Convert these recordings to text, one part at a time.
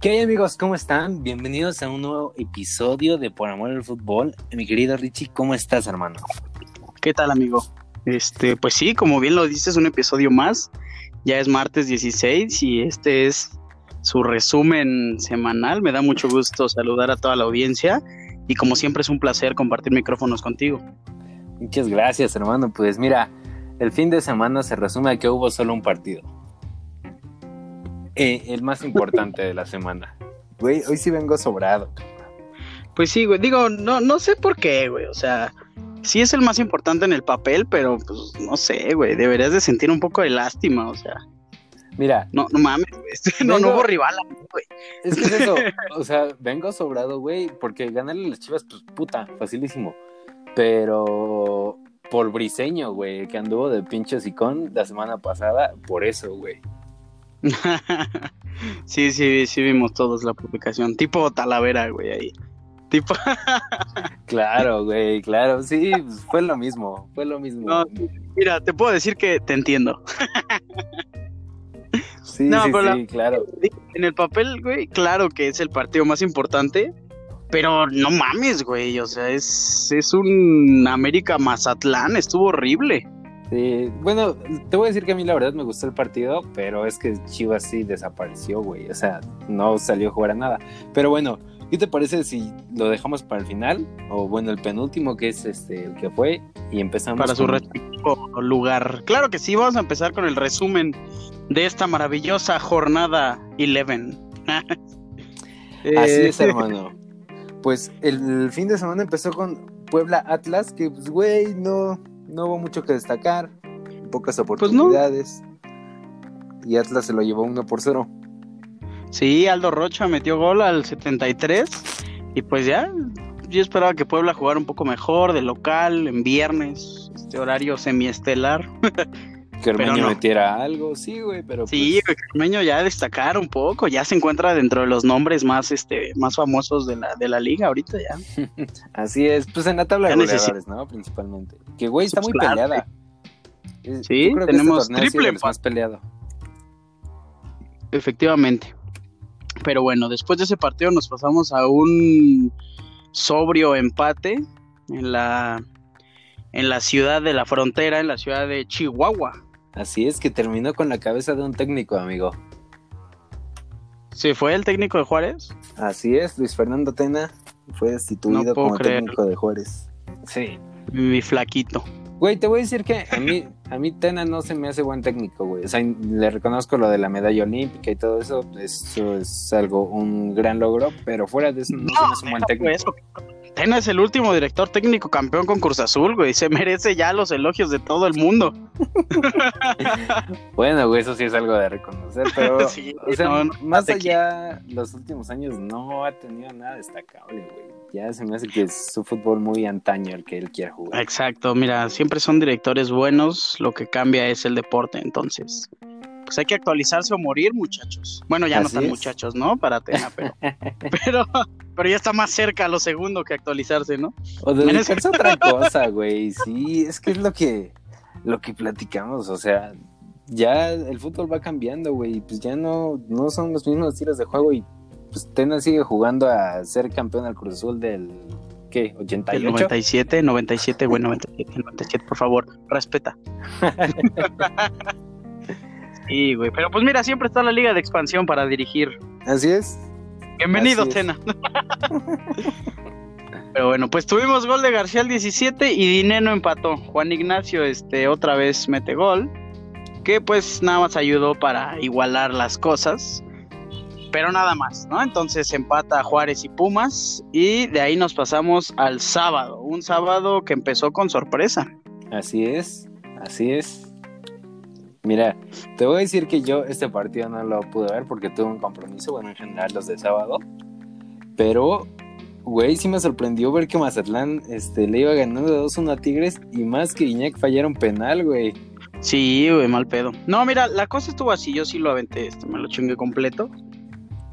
¿Qué hay amigos? ¿Cómo están? Bienvenidos a un nuevo episodio de Por Amor al Fútbol. Mi querido Richie, ¿cómo estás, hermano? ¿Qué tal, amigo? Este, pues sí, como bien lo dices, un episodio más. Ya es martes 16 y este es su resumen semanal. Me da mucho gusto saludar a toda la audiencia y como siempre es un placer compartir micrófonos contigo. Muchas gracias, hermano. Pues mira, el fin de semana se resume a que hubo solo un partido. Eh, el más importante de la semana. Güey, hoy sí vengo sobrado. Pues sí, güey. Digo, no, no sé por qué, güey. O sea, sí es el más importante en el papel, pero pues no sé, güey. Deberías de sentir un poco de lástima, o sea. Mira. No, no mames, güey. No, no hubo rival, güey. Es que es eso. o sea, vengo sobrado, güey, porque ganarle a las chivas, pues puta, facilísimo. Pero por Briseño, güey, que anduvo de pinche sicón la semana pasada, por eso, güey. sí, sí, sí vimos todos la publicación. Tipo Talavera, güey, ahí. Tipo. claro, güey, claro. Sí, pues, fue lo mismo, fue lo mismo. mira, te puedo decir que te entiendo. sí, sí, sí, claro. En el papel, güey, claro que es el partido más importante, pero no mames, güey, o sea, es, es un América Mazatlán, estuvo horrible. Sí, bueno, te voy a decir que a mí la verdad me gustó el partido, pero es que Chivas sí desapareció, güey, o sea, no salió a jugar a nada. Pero bueno, ¿qué te parece si lo dejamos para el final? O bueno, el penúltimo que es este el que fue y empezamos para su respectivo lugar. Claro que sí, vamos a empezar con el resumen de esta maravillosa jornada 11. Así es, hermano. Pues el, fin de semana empezó con Puebla Atlas, que pues, güey, no, no hubo mucho que destacar, pocas pues oportunidades. Y Atlas se lo llevó 1 por 0. Sí, Aldo Rocha metió gol al 73. Y pues ya, yo esperaba que Puebla jugara un poco mejor, de local, en viernes, este horario semiestelar. Que Ormeño metiera algo, sí, güey, pero. Sí, pues... Ormeño ya destacar un poco, ya se encuentra dentro de los nombres más, este, más famosos de la, de la liga ahorita ya. Así es, pues en la tabla de goleadores, ¿no? Principalmente. Que güey está muy peleada. Sí, este tenemos triple más peleado. Efectivamente. Pero bueno, después de ese partido nos pasamos a un sobrio empate en la en la ciudad de la frontera, en la ciudad de Chihuahua. Así es que terminó con la cabeza de un técnico, amigo. ¿Se fue el técnico de Juárez? Así es, Luis Fernando Tena fue destituido como técnico de Juárez. Sí. Mi flaquito. Güey, te voy a decir que a mí, a mí Tena no se me hace buen técnico, güey. O sea, le reconozco lo de la medalla olímpica y todo eso. Eso es algo, un gran logro, pero fuera de eso no, se me hace un buen técnico. Tena es el último director técnico campeón con Cruz Azul, güey. Se merece ya los elogios de todo el mundo. bueno, güey, eso sí es algo de reconocer, pero o sea, más allá, los últimos años no ha tenido nada destacable, güey. Ya se me hace que es su fútbol muy antaño el que él quiere jugar. Exacto, mira, siempre son directores buenos, lo que cambia es el deporte, entonces pues hay que actualizarse o morir, muchachos. Bueno, ya no están muchachos, ¿no? Para Tena, pero, pero, pero ya está más cerca lo segundo que actualizarse, ¿no? O dedicarse a otra cosa, güey. Sí, es que es lo que, lo que platicamos, o sea, ya el fútbol va cambiando, güey, pues ya no, no son los mismos tiros de juego y pues Tena sigue jugando a ser campeón al Cruz Azul del ¿qué? ¿88? El 97, 97, güey, 97, 97, por favor, respeta. Sí, güey. Pero pues mira, siempre está la liga de expansión para dirigir. Así es. Bienvenido, Tena. Pero bueno, pues tuvimos gol de García al 17 y Dineno empató. Juan Ignacio este otra vez mete gol, que pues nada más ayudó para igualar las cosas. Pero nada más, ¿no? Entonces empata Juárez y Pumas y de ahí nos pasamos al sábado, un sábado que empezó con sorpresa. Así es, así es. Mira, te voy a decir que yo este partido no lo pude ver porque tuve un compromiso, bueno, en general los de sábado. Pero, güey, sí me sorprendió ver que Mazatlán este, le iba ganando 2-1 a Tigres y más que Iñak fallaron penal, güey. Sí, güey, mal pedo. No, mira, la cosa estuvo así, yo sí lo aventé, este, me lo chingué completo.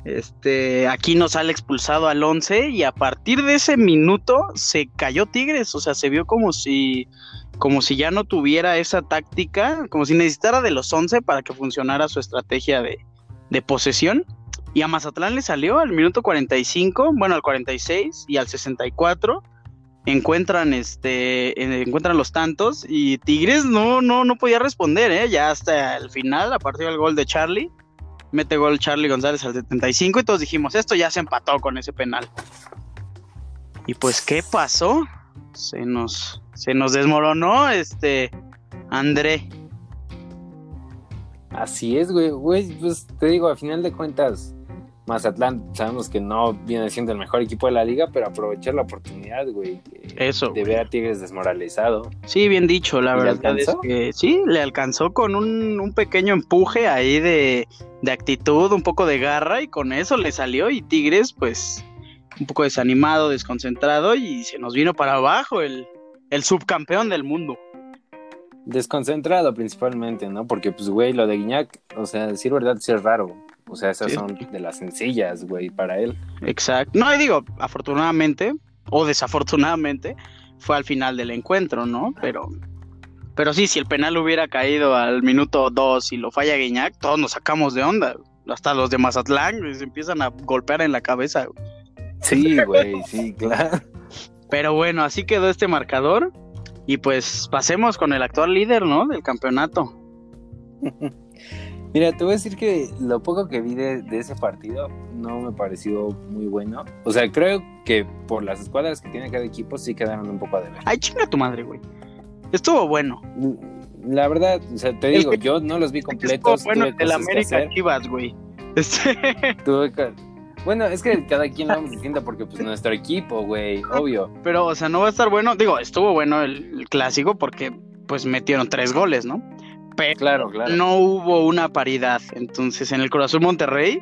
Este, aquí nos sale expulsado al 11 y a partir de ese minuto se cayó Tigres, o sea, se vio como si como si ya no tuviera esa táctica, como si necesitara de los 11 para que funcionara su estrategia de, posesión. Y a Mazatlán le salió al minuto 45, bueno, al 46 y al 64 encuentran este encuentran los tantos y Tigres no no no podía responder, ¿eh? Ya hasta el final, a partir del gol de Charlie, mete gol Charlie González al 75 y todos dijimos, esto ya se empató con ese penal. Y pues ¿qué pasó? Se nos se nos desmoronó este André. Así es, güey, güey, pues te digo, a final de cuentas Mazatlán sabemos que no viene siendo el mejor equipo de la liga, pero aprovechar la oportunidad, güey. Eso. De ver a Tigres desmoralizado. Sí, bien dicho, la verdad es que sí, le alcanzó con un, pequeño empuje ahí de, de, actitud, un poco de garra, y con eso le salió. Y Tigres, pues, un poco desanimado, desconcentrado, y se nos vino para abajo el, el subcampeón del mundo. Desconcentrado principalmente, ¿no? Porque, pues, güey, lo de Guiñac, o sea, decir verdad, sí es raro o sea, esas son de las sencillas, güey, para él. Exacto. No, y digo, afortunadamente o desafortunadamente fue al final del encuentro, ¿no? Pero pero sí, si el penal hubiera caído al minuto 2 y lo falla Guiñac, todos nos sacamos de onda. Hasta los de Mazatlán se empiezan a golpear en la cabeza. Sí, güey, sí, claro. Pero bueno, así quedó este marcador. Y pues pasemos con el actual líder, ¿no? Del campeonato. Mira, te voy a decir que lo poco que vi de, ese partido no me pareció muy bueno. O sea, creo que por las escuadras que tiene cada equipo sí quedaron un poco a deber. Ay, chinga tu madre, güey. Estuvo bueno. La verdad, o sea, te digo, yo no los vi completos. Estuvo bueno el América Chivas, güey. Este... Bueno, es que cada quien lo vamos diciendo porque pues nuestro equipo, güey, obvio. Pero, o sea, no va a estar bueno. Digo, estuvo bueno el clásico porque pues metieron tres goles, ¿no? Claro, claro. no hubo una paridad. Entonces, en el Corazón Monterrey.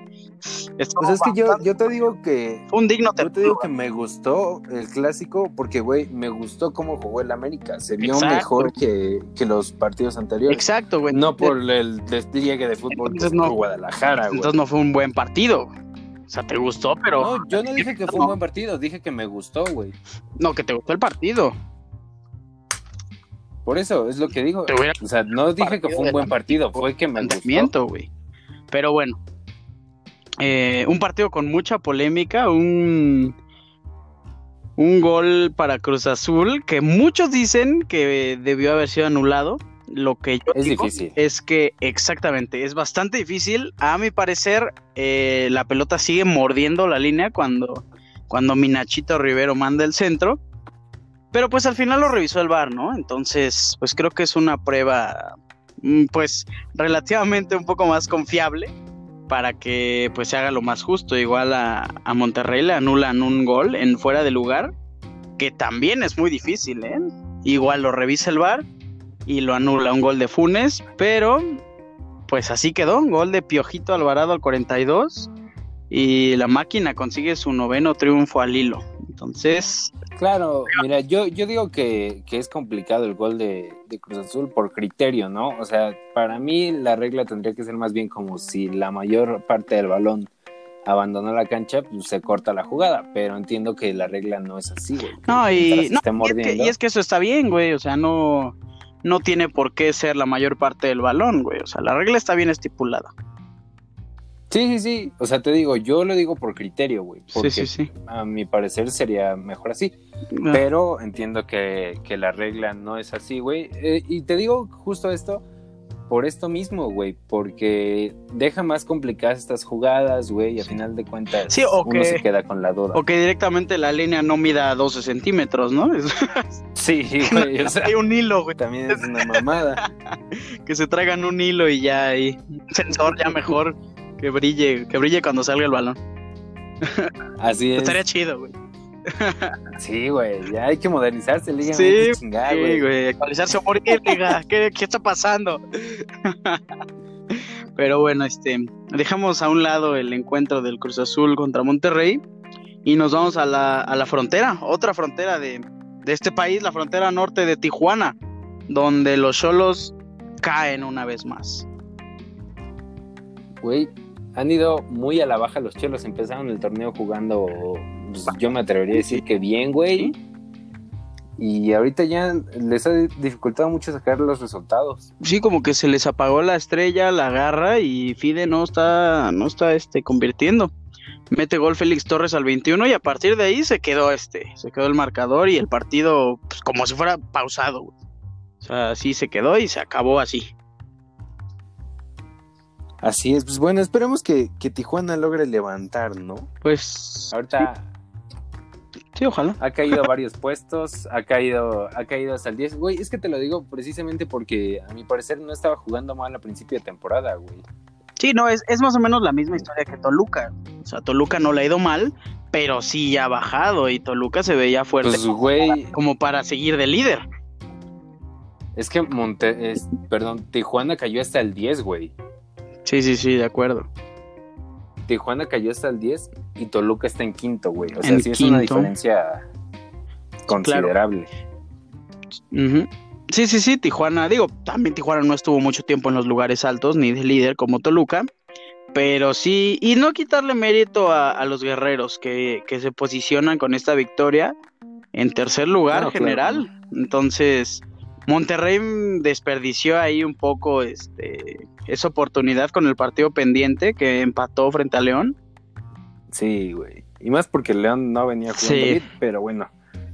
Pues es que yo, yo te digo que. Fue un digno Yo te digo que me gustó el clásico porque, güey, me gustó cómo jugó el América. Se vio mejor que, los partidos anteriores. Exacto, güey. No por el despliegue de fútbol de no, Guadalajara, güey. Entonces no fue un buen partido. O sea, te gustó, pero. No, yo no dije que fue un buen partido, dije que me gustó, güey. No, que te gustó el partido. Por eso es lo que digo. O sea, no dije que fue un buen partido, fue que me gustó. güey. Pero bueno, eh, un partido con mucha polémica, un un gol para Cruz Azul que muchos dicen que debió haber sido anulado. Lo que yo es difícil. es que exactamente es bastante difícil. A mi parecer, eh, la pelota sigue mordiendo la línea cuando cuando Minachito Rivero manda el centro pero pues al final lo revisó el VAR, ¿no? Entonces, pues creo que es una prueba, mm, pues relativamente un poco más confiable para que pues se haga lo más justo. Igual a, Monterrey le anulan un gol en fuera de lugar, que también es muy difícil, ¿eh? Igual lo revisa el VAR y lo anula un gol de Funes, pero pues así quedó, un gol de Piojito Alvarado al 42 y la máquina consigue su noveno triunfo al hilo. Entonces, Claro, mira, yo, yo digo que, es complicado el gol de, Cruz Azul por criterio, ¿no? O sea, para mí la regla tendría que ser más bien como si la mayor parte del balón abandonó la cancha, pues se corta la jugada, pero entiendo que la regla no es así, güey. No, y, y, es que, eso está bien, güey, o sea, no, no tiene por qué ser la mayor parte del balón, güey, o sea, la regla está bien estipulada. Sí, sí, sí. O sea, te digo, yo lo digo por criterio, güey. Sí, sí, sí. A mi parecer sería mejor así. Ah. Pero entiendo que, la regla no es así, güey. Eh, y te digo justo esto por esto mismo, güey. Porque deja más complicadas estas jugadas, güey. Y a final de cuentas sí, uno se queda con la duda. O que directamente la línea no mida 12 centímetros, ¿no? sí, güey. O sea, hay un hilo, güey. También es una mamada. que se traigan un hilo y ya hay sensor ya mejor que brille, que brille cuando salga el balón. Así es. Estaría chido, güey. Sí, güey, ya hay que modernizarse, liga. Sí, chingar, sí, güey. Actualizarse o morir, liga. ¿Qué, ¿Qué está pasando? Pero bueno, este, dejamos a un lado el encuentro del Cruz Azul contra Monterrey y nos vamos a la, a la frontera, otra frontera de, de este país, la frontera norte de Tijuana, donde los cholos caen una vez más. Güey, han ido muy a la baja los chelos. Empezaron el torneo jugando, pues, yo me atrevería a decir que bien, güey. y ahorita ya les ha dificultado mucho sacar los resultados. Sí, como que se les apagó la estrella, la garra y Fide no está, no está este, convirtiendo. Mete gol Félix Torres al 21 y a partir de ahí se quedó este, se quedó el marcador y el partido pues, como si fuera pausado. O sea, así se quedó y se acabó así. Así es, pues bueno, esperemos que, que Tijuana logre levantar, ¿no? Pues ahorita Sí, ojalá. Ha caído a varios puestos, ha caído, ha caído hasta el 10. Güey, es que te lo digo precisamente porque a mi parecer no estaba jugando mal a principio de temporada, güey. Sí, no, es, es más o menos la misma historia que Toluca. O sea, Toluca no le ha ido mal, pero sí ya ha bajado y Toluca se veía fuerte Pues, güey, como para seguir de líder. es que Monte, es- perdón, Tijuana cayó hasta el 10, güey. Sí, sí, sí, de acuerdo. Tijuana cayó hasta el 10 y Toluca está en quinto, güey. O sea, En sí es una diferencia considerable. Ujú. Sí, sí, sí, Tijuana, digo, también Tijuana no estuvo mucho tiempo en los lugares altos, ni de líder como Toluca, pero sí, y no quitarle mérito a, a los guerreros que, que se posicionan con esta victoria en tercer lugar Claro, general. Entonces, Monterrey desperdició ahí un poco este, esa oportunidad con el partido pendiente que empató frente a León. Sí, güey. Y más porque León no venía jugando Sí. bien, pero bueno,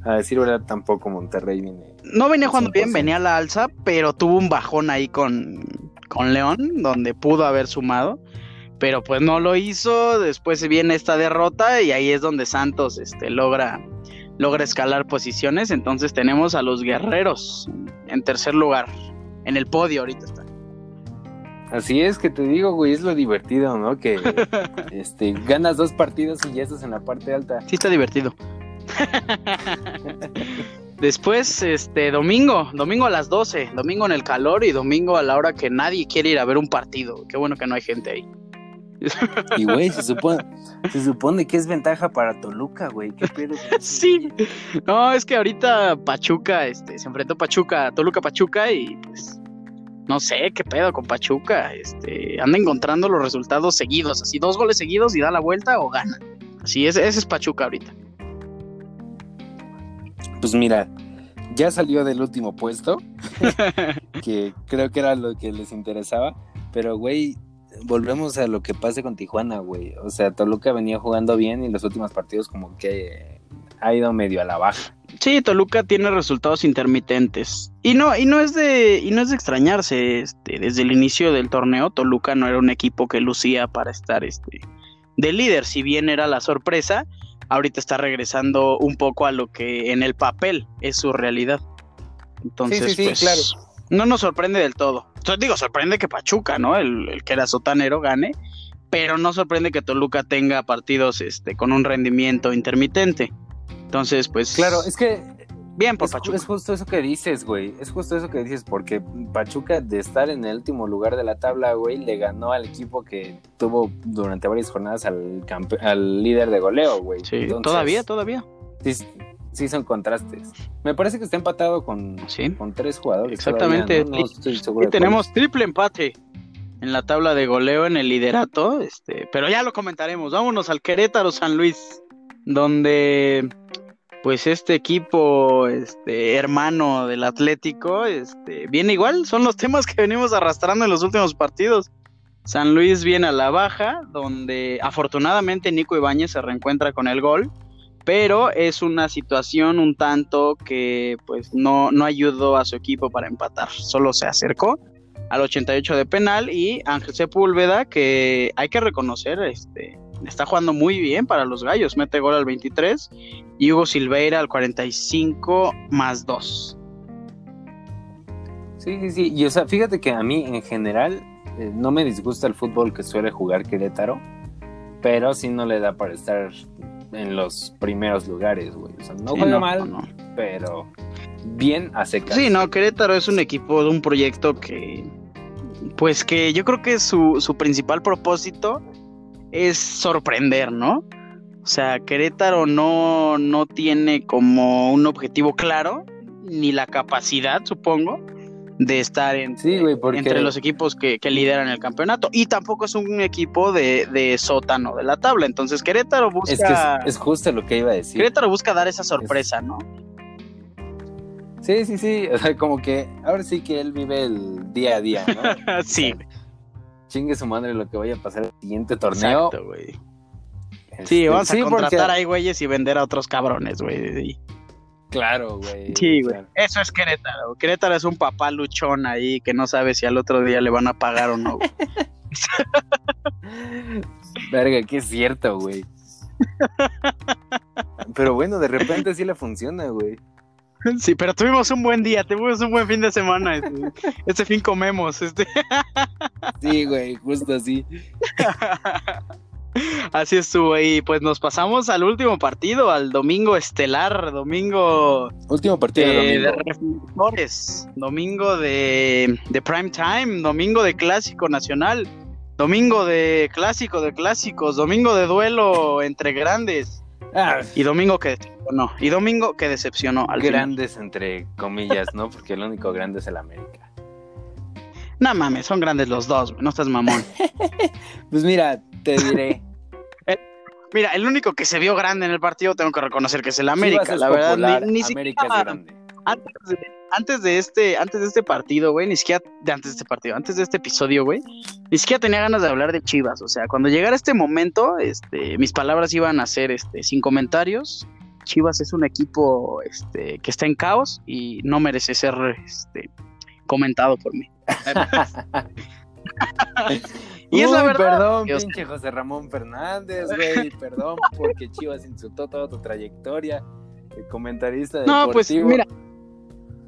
a decir verdad, tampoco Monterrey viene. No venía jugando bien, 100%. venía a la alza, pero tuvo un bajón ahí con, con León, donde pudo haber sumado, pero pues no lo hizo. Después viene esta derrota y ahí es donde Santos este, logra, logra escalar posiciones. Entonces tenemos a los guerreros en tercer lugar, en el podio ahorita está. Así es que te digo, güey, es lo divertido, ¿no? Que este, ganas dos partidos y ya estás en la parte alta. Sí está divertido. Después, este, domingo, domingo a las 12, domingo en el calor y domingo a la hora que nadie quiere ir a ver un partido. Qué bueno que no hay gente ahí. Y, güey, se supone, se supone que es ventaja para Toluca, güey. ¿Qué pedo? Sí. No, es que ahorita Pachuca, este, se enfrentó Pachuca, Toluca Pachuca y pues no sé qué pedo con Pachuca, este, anda encontrando los resultados seguidos, así dos goles seguidos y da la vuelta o gana. Así es, ese es Pachuca ahorita. Pues mira, ya salió del último puesto, que creo que era lo que les interesaba, pero güey, volvemos a lo que pasa con Tijuana, güey. O sea, Toluca venía jugando bien y los últimos partidos como que ha ido medio a la baja. Sí, Toluca tiene resultados intermitentes. Y no, y no es de, y no es de extrañarse, este, desde el inicio del torneo, Toluca no era un equipo que lucía para estar este de líder, si bien era la sorpresa, ahorita está regresando un poco a lo que en el papel es su realidad. Entonces, Sí, sí, sí, pues, claro. no nos sorprende del todo. Entonces, digo, sorprende que Pachuca, ¿no? El, el que era sotanero gane, pero no sorprende que Toluca tenga partidos este, con un rendimiento intermitente. Entonces, pues. Claro, es que Bien por es, Pachuca. es justo eso que dices, güey. Es justo eso que dices, porque Pachuca, de estar en el último lugar de la tabla, güey, le ganó al equipo que tuvo durante varias jornadas al, al líder de goleo, güey. Sí, Entonces, todavía, todavía. Sí, sí son contrastes. Me parece que está empatado con, Sí. con tres jugadores. Exactamente. todavía, ¿no? No Y- estoy seguro Y tenemos triple empate en la tabla de goleo en el liderato, este, pero ya lo comentaremos. Vámonos al Querétaro San Luis, donde pues este equipo este hermano del Atlético este viene igual, son los temas que venimos arrastrando en los últimos partidos. San Luis viene a la baja, donde afortunadamente Nico Ibáñez se reencuentra con el gol, pero es una situación un tanto que pues no, no ayudó a su equipo para empatar, solo se acercó al 88 de penal y Ángel Sepúlveda que hay que reconocer este está jugando muy bien para los gallos, mete gol al 23 y Hugo Silveira al 45 más 2. Sí, sí, sí. Y o sea, fíjate que a mí en general eh, no me disgusta el fútbol que suele jugar Querétaro, pero sí no le da para estar en los primeros lugares, güey. O sea, no Sí, juega no, mal, no. pero bien a secas. Sí, no, Querétaro es un equipo de un proyecto que, pues que yo creo que su, su principal propósito es sorprender, ¿no? O sea, Querétaro no, no tiene como un objetivo claro, ni la capacidad, supongo, de estar en, Sí, güey, porque entre los equipos que, que lideran el campeonato. Y tampoco es un equipo de, de sótano de la tabla. Entonces Querétaro busca... es que es, es justo lo que iba a decir. Querétaro busca dar esa sorpresa, ¿no? Sí, sí, sí. O sea, como que ahora sí que él vive el día a día, ¿no? sí. chingue su madre lo que vaya a pasar el siguiente torneo. Exacto, güey. Sí, Este, vamos a sí, contratar porque- ahí güeyes y vender a otros cabrones, güey. Claro, güey. Sí, güey. Eso es Querétaro. Querétaro es un papá luchón ahí que no sabe si al otro día le van a pagar o no. Verga, que es cierto, güey. Pero bueno, de repente sí le funciona, güey. Sí, pero tuvimos un buen día, tuvimos un buen fin de semana. Este, este fin comemos. Este. Sí, güey, justo así. Así estuvo. Y pues nos pasamos al último partido, al domingo estelar, domingo Último partido de, de de domingo. reflectores, domingo de, de prime time, domingo de clásico nacional, domingo de clásico de clásicos, domingo de duelo entre grandes Ah, y domingo que decepcionó. Y domingo que decepcionó al final. grandes entre comillas, ¿no? Porque el único grande es el América. No mames, son grandes los dos, no estás mamón. Pues mira, te diré. Mira, el único que se vio grande en el partido tengo que reconocer que es el América, es la verdad. Ni, ni América siquiera- es grande. antes de, antes de este, antes de este partido, güey, ni siquiera de antes de este partido, antes de este episodio, güey, ni siquiera tenía ganas de hablar de Chivas. O sea, cuando llegara este momento, este, mis palabras iban a ser este, sin comentarios. Chivas es un equipo este, que está en caos y no merece ser este, comentado por mí. y es la verdad. Perdón, Dios. pinche José Ramón Fernández, güey. Perdón porque Chivas insultó toda tu trayectoria. El comentarista deportivo. No, pues mira,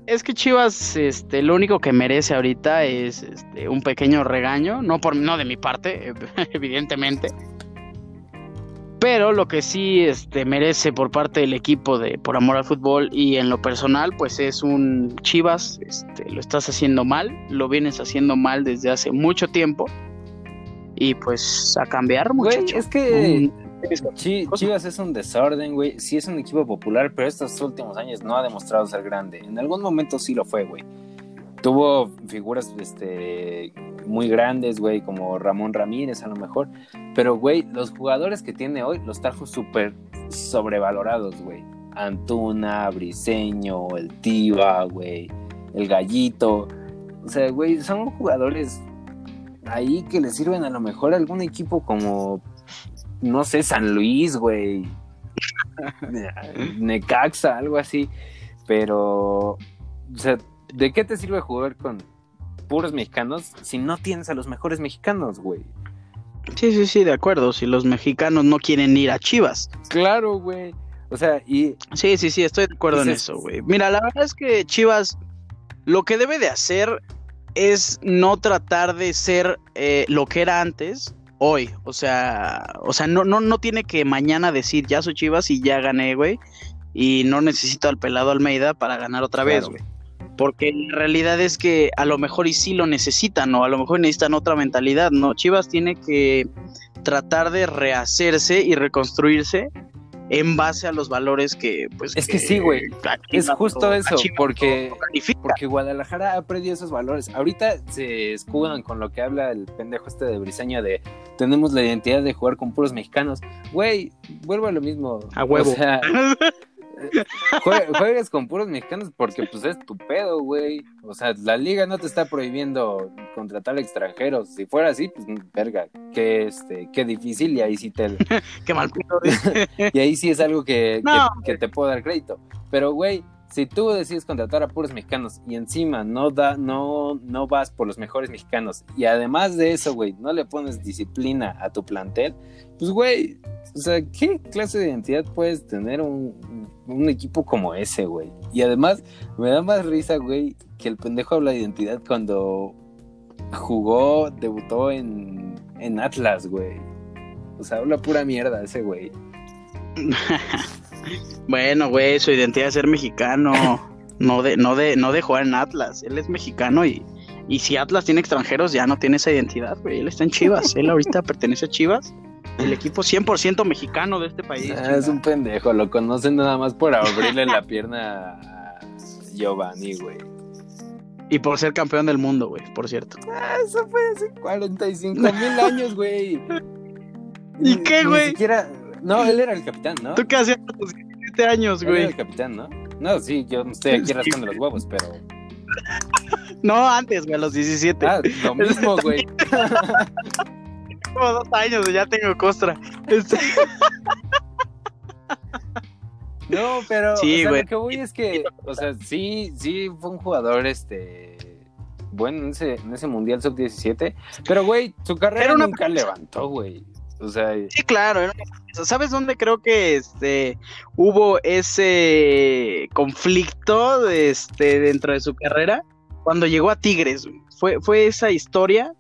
es que Chivas, este, lo único que merece ahorita es este, un pequeño regaño, no por no de mi parte, evidentemente. Pero lo que sí este, merece por parte del equipo de Por Amor al Fútbol y en lo personal, pues es un Chivas, este, lo estás haciendo mal, lo vienes haciendo mal desde hace mucho tiempo. Y pues a cambiar, Güey, muchacho. es que. Chivas es un desorden, güey. Sí es un equipo popular, pero estos últimos años no ha demostrado ser grande. En algún momento sí lo fue, güey. Tuvo figuras este, muy grandes, güey, como Ramón Ramírez a lo mejor. Pero, güey, los jugadores que tiene hoy los trajo súper sobrevalorados, güey. Antuna, Briseño, el Tiva, güey, el Gallito. O sea, güey, son jugadores ahí que le sirven a lo mejor a algún equipo como, no sé, San Luis, güey. Necaxa, algo así. Pero, o sea, ¿de qué te sirve jugar con puros mexicanos si no tienes a los mejores mexicanos, güey? Sí, sí, sí, de acuerdo. Si los mexicanos no quieren ir a Chivas. Claro, güey. O sea, y Sí, sí, sí, estoy de acuerdo en eso, güey. Mira, la verdad es que Chivas lo que debe de hacer es no tratar de ser eh, lo que era antes hoy. O sea, o sea, no, no, no tiene que mañana decir ya soy Chivas y ya gané, güey. Y no necesito al pelado Almeida para ganar otra vez, güey. Porque la realidad es que a lo mejor y sí lo necesitan, o a lo mejor necesitan otra mentalidad, ¿no? Chivas tiene que tratar de rehacerse y reconstruirse en base a los valores que, pues. Es que sí, güey. Es justo eso, porque- porque Guadalajara ha perdido esos valores. Ahorita se escudan con lo que habla el pendejo este de Briseño de tenemos la identidad de jugar con puros mexicanos. Güey, vuelvo a lo mismo. A huevo. O sea, jue- juegas con puros mexicanos porque pues es tu pedo, güey. O sea, la liga no te está prohibiendo contratar extranjeros. Si fuera así, pues verga, qué este, qué difícil y ahí sí te Qué mal y ahí sí es algo que, que te puedo dar crédito. Pero, güey, si tú decides contratar a puros mexicanos y encima no da, no, no vas por los mejores mexicanos, y además de eso, güey, no le pones disciplina a tu plantel, pues, güey, o sea, ¿qué clase de identidad puedes tener un, equipo como ese, güey? Y además, me da más risa, güey, que el pendejo habla de identidad cuando jugó, debutó en, en Atlas, güey. O sea, habla pura mierda ese güey. Bueno, güey, su identidad es ser mexicano. No de, no de, no de jugar en Atlas. Él es mexicano y, y si Atlas tiene extranjeros, ya no tiene esa identidad, güey. Él está en Chivas. Él ahorita pertenece a Chivas. El equipo 100% mexicano de este país. Ah, es un pendejo, lo conocen nada más por abrirle la pierna a Giovanni, güey. Y por ser campeón del mundo, güey, por cierto. Ah, eso fue hace 45 mil años, güey. ¿Y Ni- qué, ni güey? siquiera... No, él era el capitán, ¿no? ¿Tú qué hacías a tus 17 años, Él era güey? el capitán, ¿no? No, sí, yo no estoy aquí rascando los huevos, pero. No, antes, güey, a los 17. Ah, lo mismo, güey. Como dos años, ya tengo costra. Este, No, pero Sí, o sea, güey. lo que voy es que, o sea, sí, sí fue un jugador, este, bueno, en ese, en ese Mundial Sub-17, pero, güey, su carrera una- nunca levantó, güey. O sea, Sí, claro. ¿Sabes dónde creo que este hubo ese conflicto este dentro de su carrera? Cuando llegó a Tigres. Fue, fue esa historia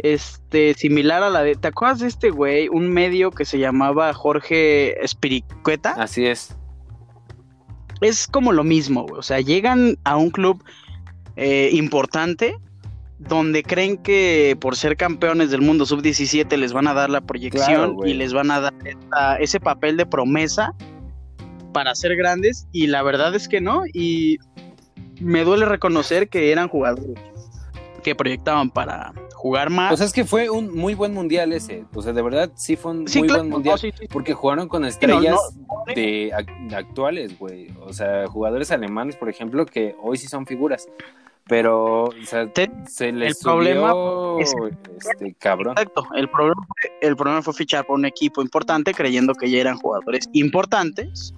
este similar a la de. ¿Te acuerdas de este güey? Un medio que se llamaba Jorge Espiricueta. así es. Es como lo mismo, güey. O sea, llegan a un club eh, importante donde creen que por ser campeones del mundo sub-17 les van a dar la proyección Claro, y les van a dar esta- ese papel de promesa para ser grandes y la verdad es que no y me duele reconocer que eran jugadores que proyectaban para jugar más. O sea, es que fue un muy buen Mundial ese. O sea, de verdad, sí fue un Sí, muy claro, buen Mundial. no, sí, sí. Porque jugaron con estrellas no. de, ac- de actuales, güey. O sea, jugadores alemanes, por ejemplo, que hoy sí son figuras. Pero, o sea, Te- se les el problema es- este, cabrón. Exacto, el problema, el problema fue fichar por un equipo importante creyendo que ya eran jugadores importantes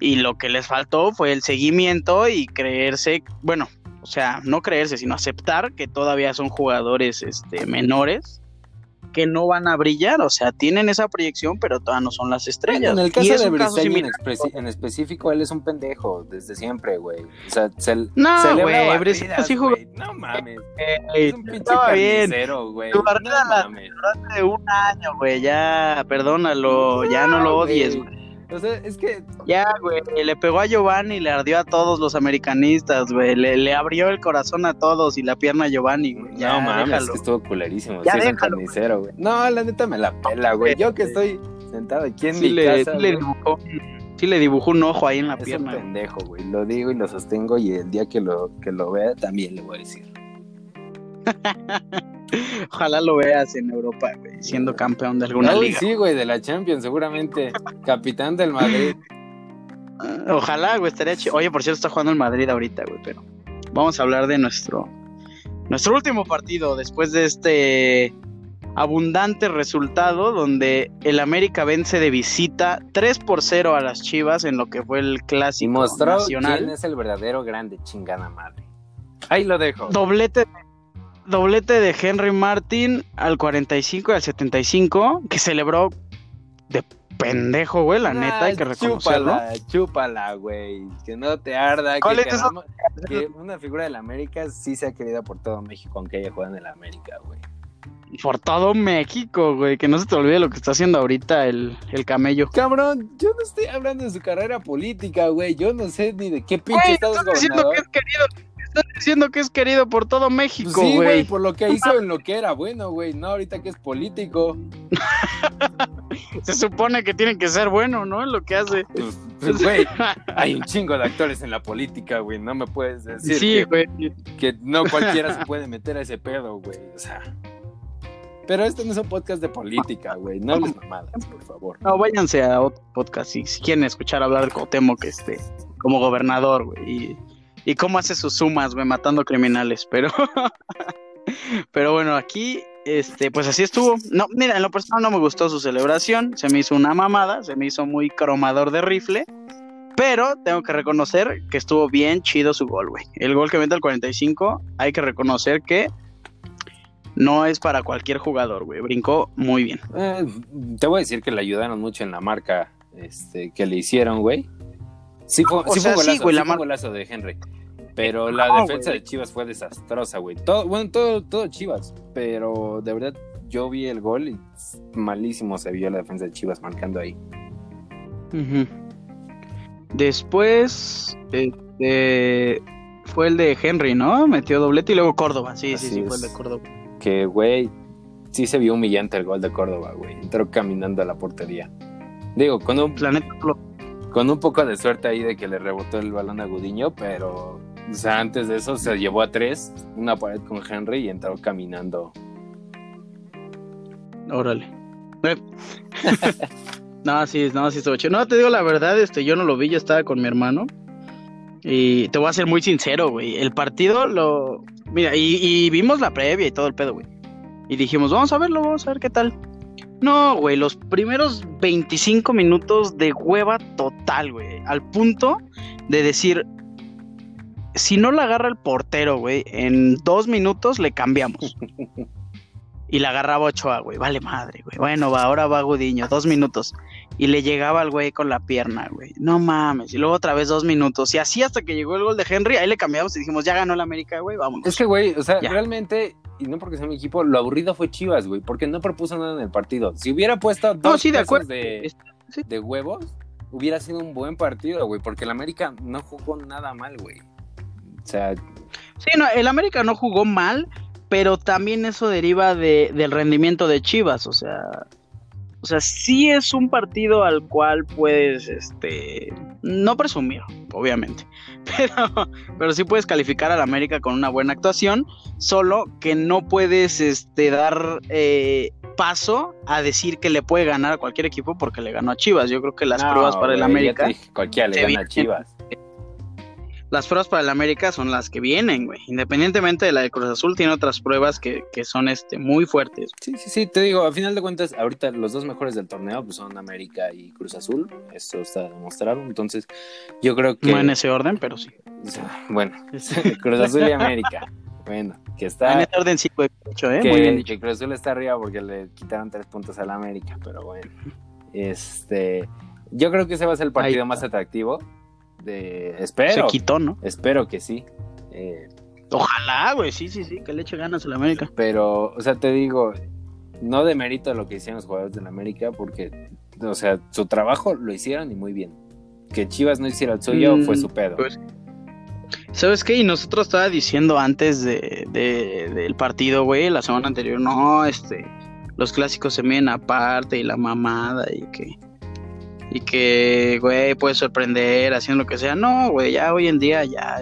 y lo que les faltó fue el seguimiento y creerse, bueno, o sea, no creerse, sino aceptar que todavía son jugadores este, menores que no van a brillar, o sea, tienen esa proyección, pero todavía no son las estrellas. En el Y caso es de Briseño en, específico, él es un pendejo desde siempre, güey. O sea, se, No, güey, Briseño sí jugó- güey. No mames. Ey, Es un pinche estaba bien. carnicero, güey. Tu No barrida la- mames. Hace un año, güey, ya, perdónalo, ya no lo odies, güey. O sea, es que Ya, güey, le pegó a Giovanni, le ardió a todos los americanistas, güey, le, le abrió el corazón a todos y la pierna a Giovanni, güey. Ya, no mames, déjalo. que estuvo culerísimo. Ya sí, es un déjalo. carnicero, güey. No, la neta me la pela, güey. Yo que estoy sentado aquí en Sí mi le, casa. sí le dibujó, sí le dibujó un ojo ahí en la es un pierna. güey. pendejo, güey. Lo digo y lo sostengo y el día que lo, que lo vea también le voy a decir. Ojalá lo veas en Europa, güey, siendo campeón de alguna Uy, liga. sí, güey, de la Champions, seguramente. Capitán del Madrid. Ah, Ojalá, güey, estaría chido. Oye, por cierto, está jugando en Madrid ahorita, güey, pero vamos a hablar de nuestro nuestro último partido después de este abundante resultado donde el América vence de visita 3 por 0 a las Chivas en lo que fue el Y clásico mostró nacional. quién es el verdadero grande chingada madre. Ahí lo dejo. Doblete doblete de Henry Martin al 45 y al 75 que celebró de pendejo, güey, la neta, hay que reconocerlo. Chúpala, chúpala, güey. Que no te arda. ¿Cuál Que, es esa? queramos- que una figura del América sí sea querida por todo México, aunque ella juega en el América, güey. Por todo México, güey, que no se te olvide lo que está haciendo ahorita el, el camello. Cabrón, yo no estoy hablando de su carrera política, güey. Yo no sé ni de qué pinche Güey, estás diciendo gobernador. que es querido, estás diciendo que es querido por todo México, Sí, güey, güey. por lo que hizo en lo que era bueno, güey. No ahorita que es político. Se supone que tiene que ser bueno, ¿no? En lo que hace. Pues, pues, güey, hay un chingo de actores en la política, güey. No me puedes decir sí, que, güey. que no cualquiera se puede meter a ese pedo, güey. O sea. Pero este no es un podcast de política, güey. No hables mamadas, por favor. No, váyanse a otro podcast si, si quieren escuchar hablar de Cuauhtémoc este, como gobernador, güey. Y, y cómo hace sus sumas, güey, matando criminales. Pero, pero bueno, aquí, este, pues así estuvo. No, mira, en lo personal no me gustó su celebración. Se me hizo una mamada, se me hizo muy cromador de rifle. Pero tengo que reconocer que estuvo bien chido su gol, güey. El gol que mete al 45, hay que reconocer que no es para cualquier jugador, güey. Brincó muy bien. Eh, te voy a decir que le ayudaron mucho en la marca este, que le hicieron, güey. Sí fue, sí sea, fue un sí, golazo, güey, sí la fue mar- un golazo de Henry. Pero la No, defensa güey. de Chivas fue desastrosa, güey. Todo, bueno, todo, todo Chivas. Pero de verdad, yo vi el gol y malísimo se vio la defensa de Chivas marcando ahí. Ujú. Después, este, fue el de Henry, ¿no? Metió doblete y luego Córdoba. Sí, sí, Así sí, fue el de Córdoba. Que, güey, sí se vio humillante el gol de Córdoba, güey. Entró caminando a la portería. Digo, con un, La neta, lo- con un poco de suerte ahí de que le rebotó el balón a Gudiño, pero antes de eso se llevó a tres, una pared con Henry y entró caminando. órale. Eh. no, sí, no, sí estuvo chido. No, te digo la verdad, este, yo no lo vi, yo estaba con mi hermano. Y te voy a ser muy sincero, güey. El partido lo. Mira, y, y vimos la previa y todo el pedo, güey. Y dijimos, vamos a verlo, vamos a ver qué tal. No, güey, los primeros 25 minutos de hueva total, güey. Al punto de decir, si no la agarra el portero, güey, en dos minutos le cambiamos. y la agarraba Ochoa, güey. Vale madre, güey. Bueno, va, ahora va Gudiño, dos minutos. Y le llegaba al güey con la pierna, güey. No mames. Y luego otra vez dos minutos. Y así hasta que llegó el gol de Henry, ahí le cambiamos y dijimos, ya ganó la América, güey, vámonos. Es que, güey, o sea, Ya. realmente, y no porque sea mi equipo, lo aburrido fue Chivas, güey, porque no propuso nada en el partido. Si hubiera puesto dos sí, de sí. de huevos, hubiera sido un buen partido, güey, porque el América no jugó nada mal, güey. O sea, Sí, no, el América no jugó mal, pero también eso deriva de, del rendimiento de Chivas, o sea, o sea, sí es un partido al cual puedes, este, no presumir, obviamente, pero, pero sí puedes calificar al América con una buena actuación, solo que no puedes, este, dar eh, paso a decir que le puede ganar a cualquier equipo porque le ganó a Chivas. Yo creo que las no, pruebas para el América dije, cualquiera le gana a. Chivas. Las pruebas para el América son las que vienen, güey. Independientemente de la de Cruz Azul, tiene otras pruebas que, que son este, muy fuertes. Sí, sí, sí, te digo, a final de cuentas, ahorita los dos mejores del torneo pues, son América y Cruz Azul, esto está demostrado, entonces yo creo que... No en ese orden, pero sí. Bueno, Cruz Azul y América, bueno, que está... En ese orden sí, güey. Dicho, ¿eh? que, Muy bien dicho. que Cruz Azul está arriba porque le quitaron tres puntos al América, pero bueno. Este, yo creo que ese va a ser el partido más atractivo. De, Se espero, quitó, ¿no? espero que sí. Eh, Ojalá, güey. Sí, sí, sí. Que le eche ganas al América. pero, o sea, te digo, no demerito lo que hicieron los jugadores del América porque, o sea, su trabajo lo hicieron y muy bien. Que Chivas no hiciera el suyo Mm, fue su pedo. pues, ¿Sabes qué? Y nosotros estaba diciendo antes de, de- del partido, güey, la semana anterior, no, este, los clásicos se miden aparte y la mamada y que, y que, güey, puede sorprender haciendo lo que sea. No, güey, ya hoy en día ya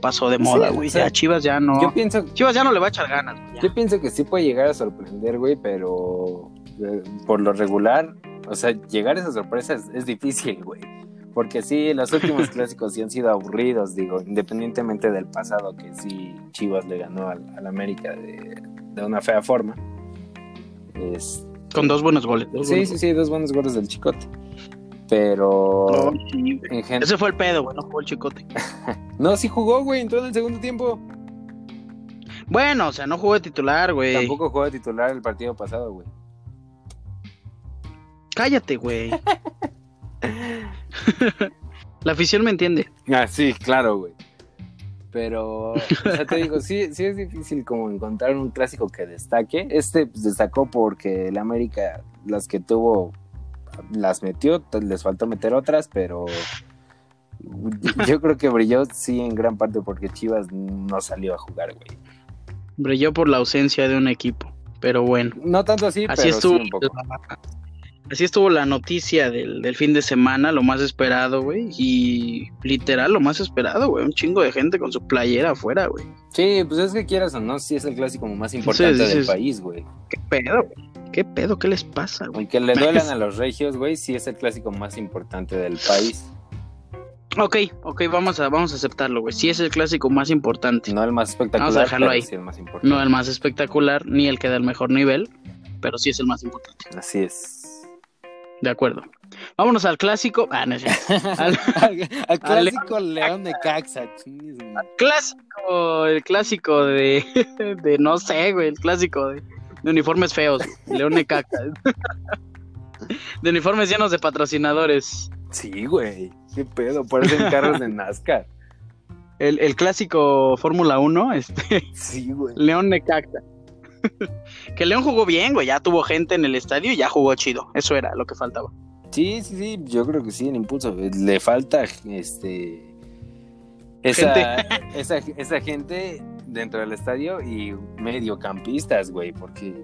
pasó de Sí, moda, o güey. sea, ya Chivas ya no, Yo pienso, Chivas ya no le va a echar ganas, güey, ya. Yo pienso que sí puede llegar a sorprender, güey, pero eh, por lo regular, o sea, llegar a esa sorpresa es, es difícil, güey. Porque sí, los últimos clásicos sí han sido aburridos, digo, independientemente del pasado, que sí Chivas le ganó al, al América de, de una fea forma. Es- Con dos buenos goles. dos sí, buenos sí, sí, dos buenos goles del Chicote. Pero. No, sí, gen- Ese fue el pedo, güey, no jugó el chicote. No, sí jugó, güey, entró en el segundo tiempo. Bueno, o sea, no jugó de titular, güey. Tampoco jugó de titular el partido pasado, güey. Cállate, güey. La afición me entiende. Ah, sí, claro, güey. Pero, o sea, te digo, sí, sí es difícil como encontrar un clásico que destaque. Este pues, destacó porque el América, las que tuvo, las metió, les faltó meter otras, pero yo creo que brilló sí en gran parte porque Chivas no salió a jugar, güey. Brilló por la ausencia de un equipo. Pero bueno, No tanto así, así pero estuvo. sí un poco. Así estuvo la noticia del, del fin de semana, lo más esperado, güey. Y literal, lo más esperado, güey. Un chingo de gente con su playera afuera, güey. Sí, pues es que quieras o no, sí es el clásico más importante del país, güey. ¿Qué pedo, güey? ¿Qué pedo? ¿Qué les pasa, güey? Aunque le duelan a los regios, güey, sí es el clásico más importante del país. Ok, ok, vamos a, vamos a aceptarlo, güey. Sí es el clásico más importante. No el más espectacular, Vamos a dejarlo ahí. sí el más importante. No el más espectacular, ni el que da el mejor nivel, pero sí es el más importante. Así es. De acuerdo. Vámonos al clásico. Ah, no es cierto. Al al, al clásico León de Caxa. clásico, el clásico de, de no sé, güey, el clásico de, de uniformes feos. León Necaxa. De uniformes llenos de patrocinadores. Sí, güey. Qué pedo, parecen carros de NASCAR. El, el clásico Fórmula 1, este, Sí, güey. León Necaxa. Que León jugó bien, güey, ya tuvo gente en el estadio y ya jugó chido. Eso era lo que faltaba. Sí, sí, sí, yo creo que sí, el impulso. Le falta este esa, esa, esa gente dentro del estadio y mediocampistas, güey, porque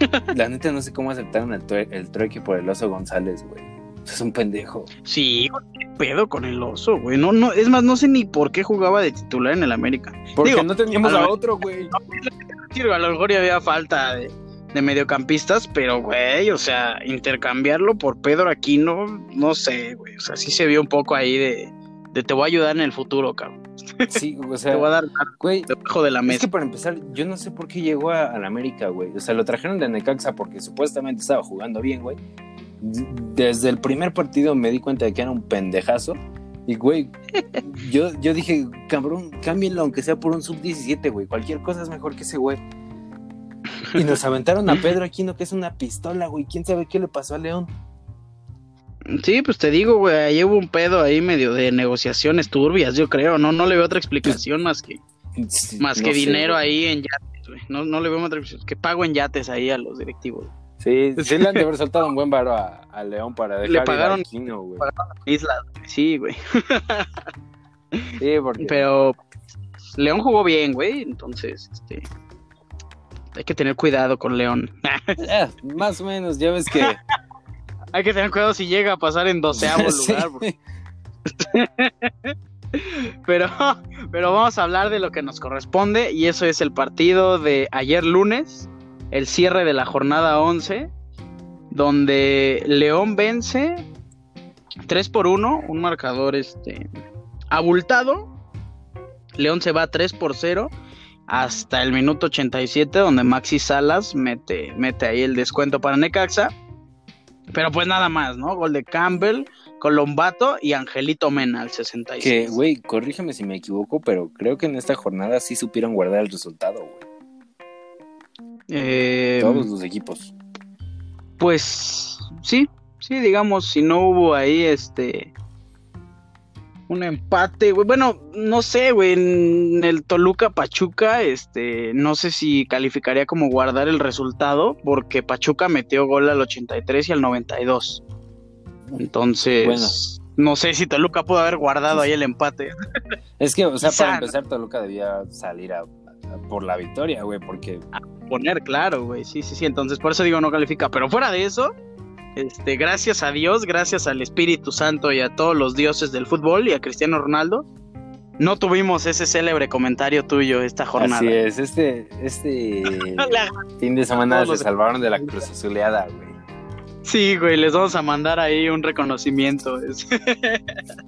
la neta no sé cómo aceptaron el, true- el trueque por el oso González, güey. Es un pendejo. Sí, qué pedo con el oso, güey. No, no, es más, no sé ni por qué jugaba de titular en el América. Porque Digo, no teníamos a a otro, güey. Digo, a lo mejor ya había falta de, de mediocampistas, pero, güey, o sea, intercambiarlo por Pedro Aquino, no sé, güey. O sea, sí se vio un poco ahí de, de te voy a ayudar en el futuro, cabrón. Sí, o sea, Te voy a dar güey, debajo de la es mesa. que para empezar, yo no sé por qué llegó a, a la América, güey. O sea, lo trajeron de Necaxa porque supuestamente estaba jugando bien, güey. Desde el primer partido me di cuenta de que era un pendejazo. Y, güey, yo, yo dije, cabrón, cámbienlo aunque sea por un sub-17, güey. Cualquier cosa es mejor que ese, güey. Y nos aventaron a Pedro Aquino, que es una pistola, güey. ¿Quién sabe qué le pasó a León? Sí, pues te digo, güey, ahí hubo un pedo ahí medio de negociaciones turbias, yo creo, no, no le veo otra explicación más que, Sí, más no que sé, dinero güey. ahí en yates, güey. No, no le veo otra explicación, que pago en yates ahí a los directivos. Sí, sí le han de haber soltado un buen varo a, a León para dejar ir a pagaron- Aquino, güey. Islas, sí, güey. Sí, porque... Pero León jugó bien, güey, entonces, este, hay que tener cuidado con León. Eh, más o menos, ya ves que... hay que tener cuidado si llega a pasar en doceavo Sí. lugar, porque- pero, pero vamos a hablar de lo que nos corresponde y eso es el partido de ayer lunes, el cierre de la jornada 11, donde León vence 3 por 1, un marcador este abultado. León se va 3 por 0 hasta el minuto 87 donde Maxi Salas mete, mete ahí el descuento para Necaxa. Pero pues nada más, ¿no? Gol de Campbell, Colombato y Angelito Mena al 66. Que, güey, corrígeme si me equivoco, pero creo que en esta jornada sí supieron guardar el resultado, güey. Eh, Todos los equipos. Pues sí, sí, digamos, si no hubo ahí este un empate, güey. Bueno, no sé, güey, en el Toluca Pachuca, este, no sé si calificaría como guardar el resultado, porque Pachuca metió gol al 83 y al 92. Entonces, Bueno. no sé si Toluca pudo haber guardado ahí el empate. Es que, o sea, Quizá, para empezar, Toluca debía salir a- por la victoria, güey, porque Poner, claro, güey. Sí, sí, sí. Entonces, por eso digo no califica. Pero fuera de eso, este, gracias a Dios, gracias al Espíritu Santo y a todos los dioses del fútbol y a Cristiano Ronaldo, no tuvimos ese célebre comentario tuyo esta jornada. así es. Este, este La- fin de semana se salvaron de la cruz azuleada, güey. Sí, güey, les vamos a mandar ahí un reconocimiento.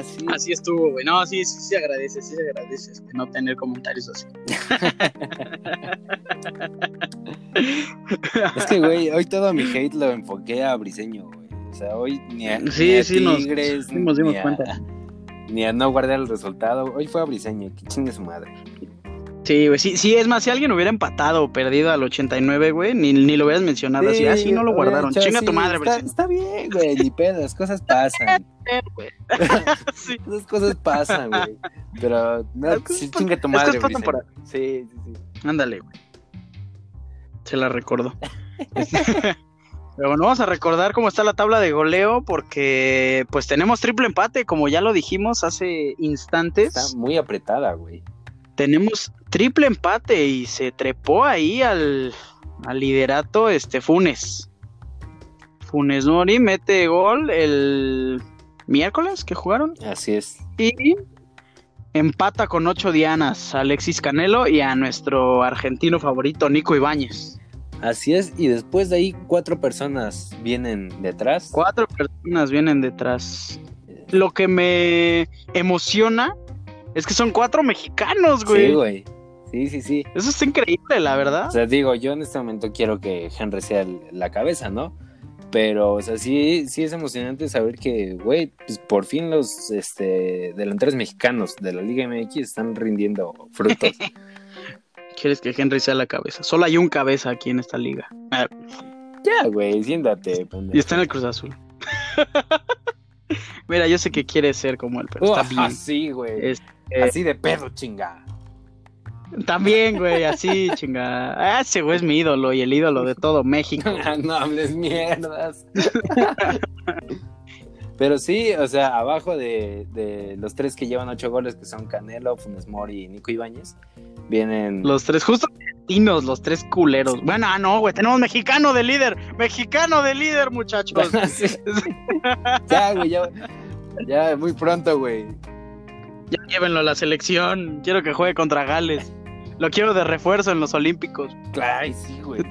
Así Así estuvo, güey. No, sí, sí se agradece, sí se agradece este, no tener comentarios así. Es que, güey, hoy todo mi hate lo enfoqué a Briseño, güey. O sea, hoy ni a, Sí, ni a sí, nos- Tigres, sí nos dimos ni, a, cuenta. ni a no guardar el resultado. Hoy fue a Briseño, que chingue su madre. Sí, güey, sí, sí, es más, si alguien hubiera empatado o perdido al 89, güey, ni, ni lo hubieras mencionado así, ah, sí, no lo guardaron. Chinga sí, tu madre, está, está bien, güey, ni pedo, las cosas pasan. güey. sí. Esas cosas pasan, güey. Pero, no, sí, chinga tu madre, Briseño. Sí, sí, sí. Ándale, güey. Se la recordó. Pero bueno, vamos a recordar cómo está la tabla de goleo porque pues tenemos triple empate, como ya lo dijimos hace instantes. Está muy apretada, güey. Tenemos triple empate y se trepó ahí al, al liderato este Funes. Funes Mori mete gol el miércoles que jugaron Así es. y empata con ocho dianas a Alexis Canelo y a nuestro argentino favorito Nico Ibáñez. Así es, y después de ahí cuatro personas vienen detrás. Cuatro personas vienen detrás. Lo que me emociona es que son cuatro mexicanos, güey. Sí, güey. Sí, sí, sí. Eso está increíble, la verdad. O sea, digo, yo en este momento quiero que Henry sea el- la cabeza, ¿no? Pero, o sea, sí, sí es emocionante saber que, güey, pues por fin los este, delanteros mexicanos de la Liga MX están rindiendo frutos. Quieres que Henry sea la cabeza. Solo hay un cabeza aquí en esta liga. Ya, güey, siéntate. pendejo. y está en el Cruz Azul. Mira, yo sé que quiere ser como él, pero está bien. Así, güey. Es- eh, Así de pedo, chinga. También, güey, así, chinga. Ah, ese güey es mi ídolo y el ídolo de todo México. no hables mierdas. Pero sí, o sea, abajo de, de los tres que llevan ocho goles, que son Canelo, Funes Mori y Nico Ibáñez, vienen... Los tres, justo argentinos, los tres culeros. Bueno, ah, no, güey, tenemos mexicano de líder. Mexicano de líder, muchachos. Sí. ya, güey, ya, ya, muy pronto, güey. Ya llévenlo a la selección. Quiero que juegue contra Gales. Lo quiero de refuerzo en los Olímpicos. Claro, sí, güey.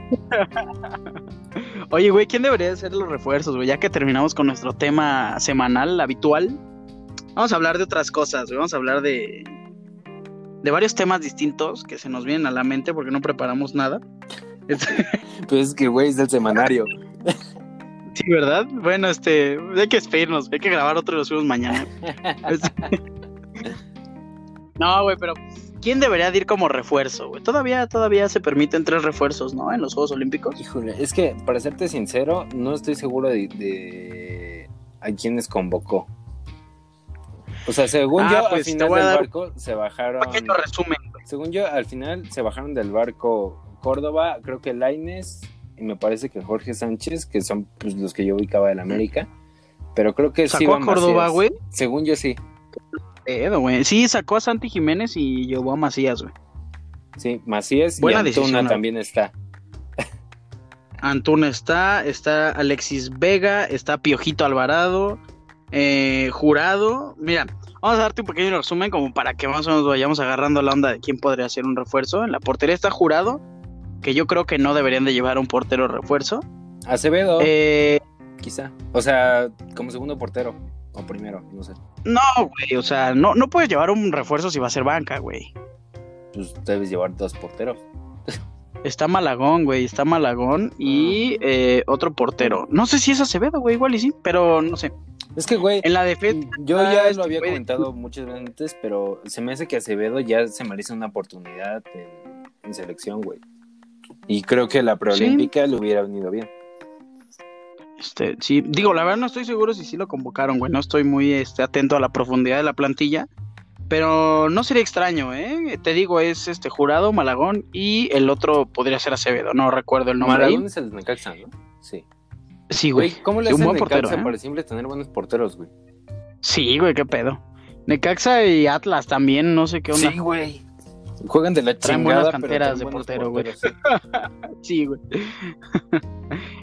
Oye, güey, ¿quién debería ser los refuerzos, güey? Ya que terminamos con nuestro tema semanal habitual. Vamos a hablar de otras cosas, güey. Vamos a hablar de. De varios temas distintos que se nos vienen a la mente porque no preparamos nada. Pues es que, güey, es del semanario. Sí, ¿verdad? Bueno, este, hay que despedirnos, hay que grabar otro y lo subimos mañana. no, güey, pero ¿quién debería de ir como refuerzo, güey? Todavía, todavía se permiten tres refuerzos, ¿no? En los Juegos Olímpicos. Híjole, es que, para serte sincero, no estoy seguro de, de a quiénes convocó. O sea, según Ah, yo, al pues, final del dar- barco se bajaron. Pequeño resumen. Según yo, al final se bajaron del barco Córdoba, creo que Laines y me parece que Jorge Sánchez, que son pues, los que yo ubicaba del América. Pero creo que sí ¿Sacó a Córdoba, güey? Según yo sí. Güey. Sí, sacó a Santi Jiménez y llevó a Macías, güey. Sí, Macías Buena y Antuna también está. Antuna está, está Alexis Vega, está Piojito Alvarado, eh, Jurado. Mira, vamos a darte un pequeño resumen como para que más o menos vayamos agarrando la onda de quién podría ser un refuerzo. En la portería está Jurado, que yo creo que no deberían de llevar un portero refuerzo. Acevedo, Eh, quizá. O sea, como segundo portero. O primero, no sé. no, güey, o sea, no, no puedes llevar un refuerzo si va a ser banca, güey. Pues debes llevar dos porteros. Está Malagón, güey, está Malagón y eh, otro portero. No sé si es Acevedo, güey, igual y sí, pero no sé. Es que, güey, En la defensa, yo Ah, ya este lo había güey. comentado muchas veces antes, pero se me hace que Acevedo ya se merece una oportunidad en, en selección, güey. Y creo que la preolímpica le hubiera venido bien. Este, sí, digo, la verdad no estoy seguro si sí lo convocaron, güey. No estoy muy este, atento a la profundidad de la plantilla. Pero no sería extraño, ¿eh? Te digo, es este jurado, Malagón y el otro podría ser Acevedo. No recuerdo el nombre. ahí. Maradona es el de Necaxa, ¿no? Sí. Sí, güey. Güey, ¿cómo le un hacen buen portero, ¿eh? para siempre tener buenos porteros, güey? Sí, güey, qué pedo. Necaxa y Atlas también, no sé qué onda. Sí, güey. Juegan de la Traen chingada, buenas pero canteras traen de buenos portero, güey. sí. Güey.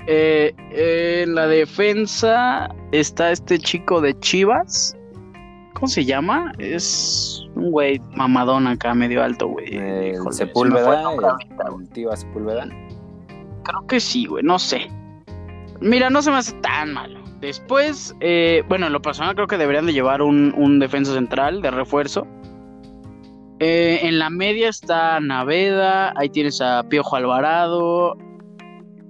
Eh, eh, en la defensa está este chico de Chivas. ¿Cómo se llama? Es un güey mamadón acá, medio alto, güey. El Híjole, se el Sepúlveda, el, el tío Sepúlveda. Creo que sí, güey, no sé. Mira, no se me hace tan malo. Después, eh, bueno, en lo personal creo que deberían de llevar un, un defensa central de refuerzo. Eh, en la media está Naveda, ahí tienes a Piojo Alvarado.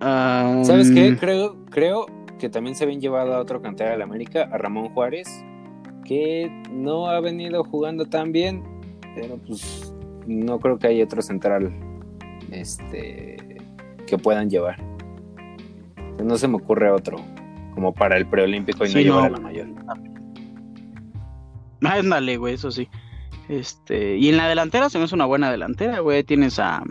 ¿Sabes qué? Creo, creo que también se habían llevado a otro cantera de la América, a Ramón Juárez, que no ha venido jugando tan bien, pero pues no creo que haya otro central este que puedan llevar. No se me ocurre otro, como para el preolímpico y no llevar no. a la mayor. Ándale, güey, eso sí. Este, y en la delantera se me hace una buena delantera, güey. Tienes a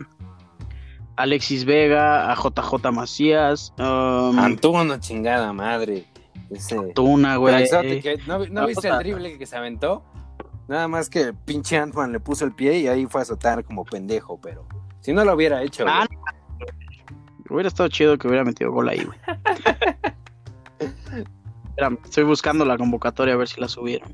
Alexis Vega, a JJ Macías, um, Antuna, chingada madre. Ese Tuna, güey. Que- ¿no, no No, viste el drible que se aventó? Nada más que pinche Antman le puso el pie y ahí fue a azotar como pendejo, pero si no lo hubiera hecho. Ah, güey. Hubiera estado chido que hubiera metido gol ahí, güey. Espérame, estoy buscando la convocatoria a ver si la subieron.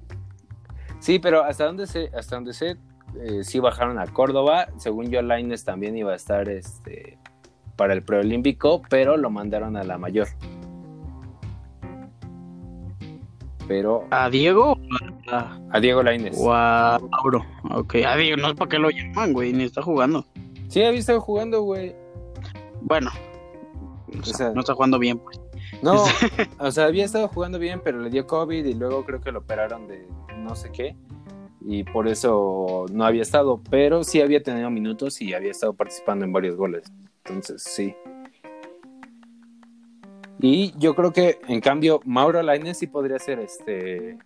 Sí, pero hasta donde sé, hasta donde sé, eh, sí bajaron a Córdoba. Según yo, Laines también iba a estar este para el preolímpico, pero lo mandaron a la mayor. Pero ¿A Diego a, a Diego Laines. o a Mauro? Ok, a Diego, no es para qué lo llaman, güey, ni está jugando. Sí, había estado jugando, güey. Bueno, o sea, sea- no está jugando bien, pues. No, o sea, había estado jugando bien, pero le dio COVID y luego creo que lo operaron de no sé qué. Y por eso no había estado, pero sí había tenido minutos y había estado participando en varios goles. Entonces, sí. Y yo creo que, en cambio, Mauro Lainez sí podría ser este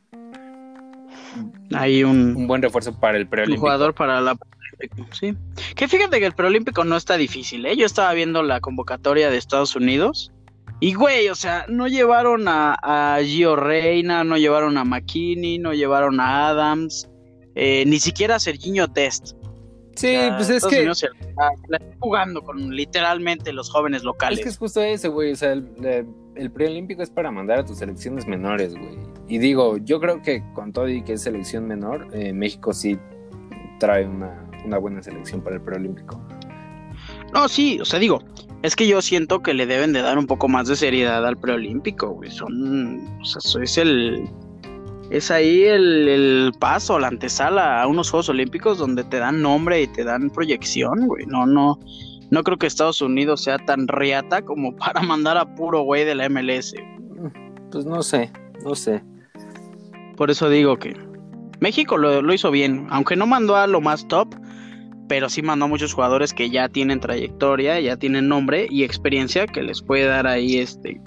Hay un, un buen refuerzo para el un jugador para la sí. Que fíjate que el preolímpico no está difícil, ¿eh? Yo estaba viendo la convocatoria de Estados Unidos y güey, o sea, no llevaron a, a Gio Reina, no llevaron a McKinney, no llevaron a Adams, eh, ni siquiera a Serginho Test. Sí, O sea, pues es que, Unidos la, la está jugando con literalmente los jóvenes locales. es que es justo eso, güey. O sea, el, el- el preolímpico es para mandar a tus selecciones menores, güey. Y digo, yo creo que con todo y que es selección menor, eh, México sí trae una, una buena selección para el preolímpico. No, sí, o sea, digo, es que yo siento que le deben de dar un poco más de seriedad al preolímpico, güey. Son, o sea, eso es el, es ahí el, el, paso, la antesala a unos Juegos Olímpicos donde te dan nombre y te dan proyección, güey. No, no, no creo que Estados Unidos sea tan riata como para mandar a puro güey de la MLS. Pues no sé, no sé. Por eso digo que México lo, lo hizo bien, aunque no mandó a lo más top, pero sí mandó a muchos jugadores que ya tienen trayectoria, ya tienen nombre y experiencia que les puede dar ahí este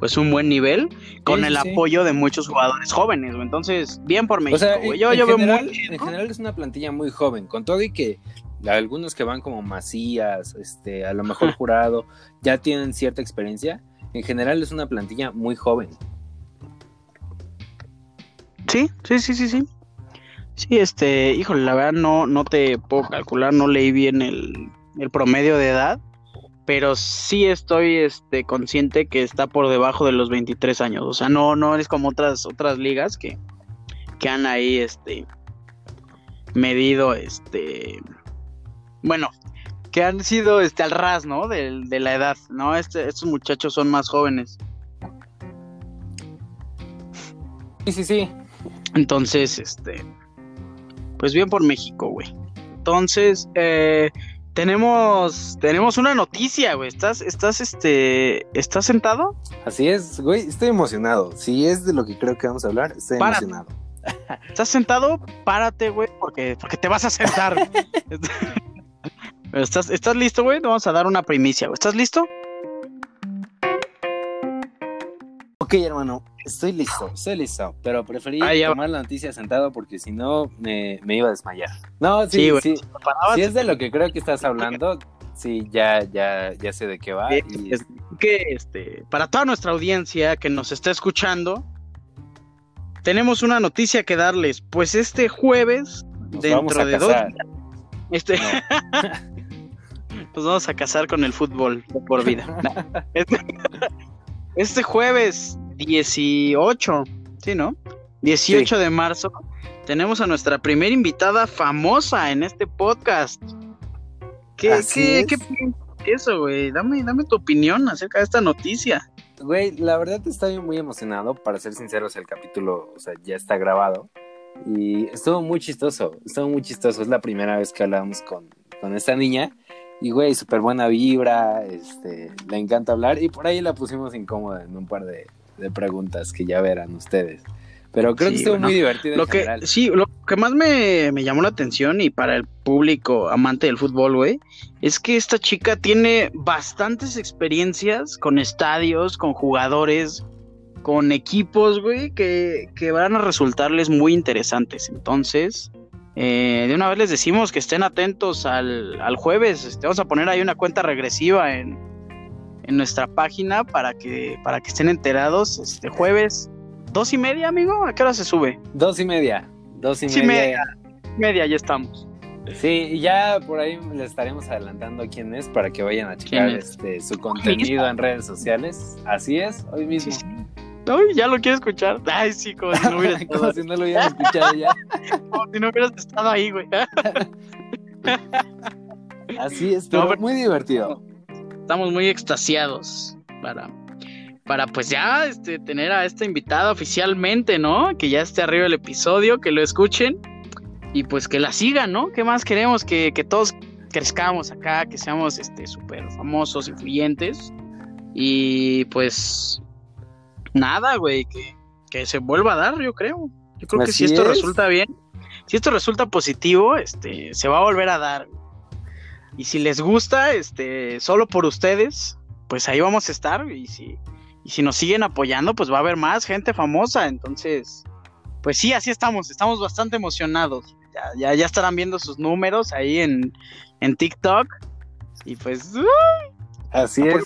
pues un buen nivel con el apoyo de muchos jugadores jóvenes, Entonces, bien por México, Yo, yo general, veo En general es una plantilla muy joven, con todo y que algunos que van como Macías, este, a lo mejor jurado, ya tienen cierta experiencia. En general es una plantilla muy joven. Sí, sí, sí, sí, sí. Sí, este, híjole, la verdad no, no te puedo calcular, no leí bien el, el promedio de edad, pero sí estoy este, consciente que está por debajo de los 23 años. O sea, no, no es como otras, otras ligas que, que han ahí este, medido, este, bueno, que han sido este, al ras, ¿no? De, de la edad, ¿no? Este, estos muchachos son más jóvenes. Sí, sí, sí. Entonces, este, pues bien por México, güey. Entonces, eh, tenemos, tenemos una noticia, güey. ¿Estás, estás, este, estás sentado? Así es, güey. Estoy emocionado. Si es de lo que creo que vamos a hablar, estoy emocionado. ¿Estás sentado? Párate, güey, porque, porque te vas a sentar. ¿Estás, ¿Estás listo, güey? Te vamos a dar una primicia, güey. ¿Estás listo? Ok, hermano, estoy listo, estoy listo, pero preferí ah, tomar la noticia sentado porque si no me, iba a desmayar. No, sí, sí, sí. Si es de lo que creo que estás hablando, sí, ya, ya, ya sé de qué va. que este, para toda nuestra audiencia que nos está escuchando, tenemos una noticia que darles. Pues este jueves, dentro de dos este, nos vamos a casar con el fútbol por vida. Este, este jueves 18, ¿sí, no? 18 de marzo, tenemos a nuestra primera invitada famosa en este podcast. ¿Qué, qué, qué, eso, güey? Dame, dame tu opinión acerca de esta noticia. Güey, la verdad estoy muy emocionado, para ser sinceros, el capítulo, o sea, ya está grabado. Y estuvo muy chistoso, estuvo muy chistoso. Es la primera vez que hablamos con, con esta niña. Y, güey, súper buena vibra, este, le encanta hablar. Y por ahí la pusimos incómoda en un par de, preguntas que ya verán ustedes. Pero creo que estuvo muy divertido. Lo que, sí, lo que más me, me, llamó la atención y para el público amante del fútbol, güey, es que esta chica tiene bastantes experiencias con estadios, con jugadores, con equipos, güey, que, que van a resultarles muy interesantes. Entonces, eh, de una vez les decimos que estén atentos al, al jueves. Este, vamos a poner ahí una cuenta regresiva en, en, nuestra página para que, para que estén enterados. Este jueves, dos y media, amigo. ¿A qué hora se sube? Dos y media. Dos y media. media. media, ya estamos. Sí, ya por ahí les estaremos adelantando quién es para que vayan a checar este, su contenido en redes sociales. Así es, hoy mismo. Uy, ya lo quiero escuchar. Ay, sí, como si no hubieras Como si no lo hubieras escuchado ya. como si no hubieras estado ahí, güey. Así es, pero, muy divertido. Estamos muy extasiados para, para pues ya este, tener a esta invitada oficialmente, ¿no? Que ya esté arriba el episodio, que lo escuchen y pues que la sigan, ¿no? ¿Qué más queremos? Que, que todos crezcamos acá, que seamos este súper famosos, influyentes. Y pues nada, güey, que, se vuelva a dar, yo creo. Yo creo que si esto resulta bien, si esto resulta positivo, este, se va a volver a dar. Y si les gusta, este, solo por ustedes, pues ahí vamos a estar. Y si, y si nos siguen apoyando, pues va a haber más gente famosa. Entonces, pues sí, así estamos. Estamos bastante emocionados. Ya, ya, estarán viendo sus números ahí en, en TikTok. Y pues. Así es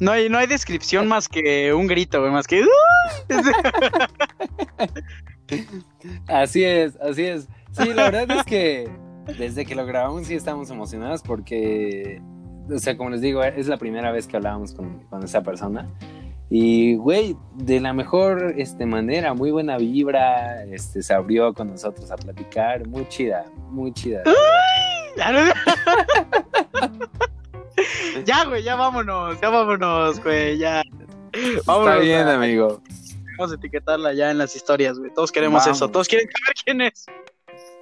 no, hay, no hay descripción más que un grito, güey, más que. así es, así es. Sí, la verdad es que desde que lo grabamos sí estamos emocionados porque, o sea, como les digo, es la primera vez que hablábamos con, con esa persona. Y, güey, de la mejor este, manera, muy buena vibra, este, se abrió con nosotros a platicar, muy chida, muy chida. ya, güey, ya vámonos, ya vámonos, güey, ya. Vámonos, Está bien, amigo. Vamos a etiquetarla ya en las historias, güey. Todos queremos Vamos. eso. Todos quieren saber quién es.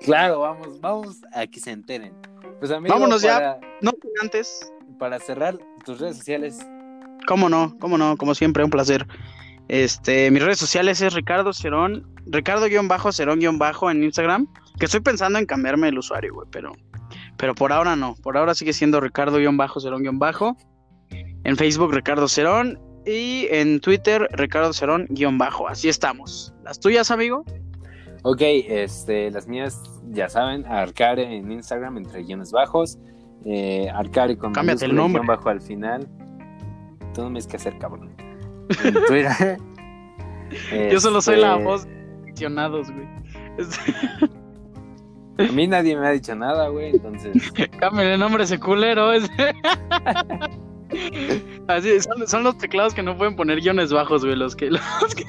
Claro, vamos, vamos a que se enteren. Pues amigo, Vámonos ya. No antes. para cerrar tus redes sociales. Cómo no, cómo no, como siempre, un placer. Este, mis redes sociales es Ricardo Cerón, Ricardo-Cerón-Bajo en Instagram. Que estoy pensando en cambiarme el usuario, güey, pero, pero por ahora no. Por ahora sigue siendo Ricardo-Cerón-Bajo. En Facebook, Ricardo Cerón. Y en Twitter, Ricardo Cerón-Bajo. Así estamos. ¿Las tuyas, amigo? Ok, este, las mías, ya saben, Arcare en Instagram, entre guiones bajos. Eh, Arcare con Cámbiate el nombre. bajo al final. Tú no me es que hacer, cabrón. En Twitter. Yo solo soy la Este, voz de aficionados, güey. A mí nadie me ha dicho nada, güey, entonces. Cámbiale el nombre ese culero. ese. Así, son, son los teclados que no pueden poner guiones bajos, güey. Los que. Los que...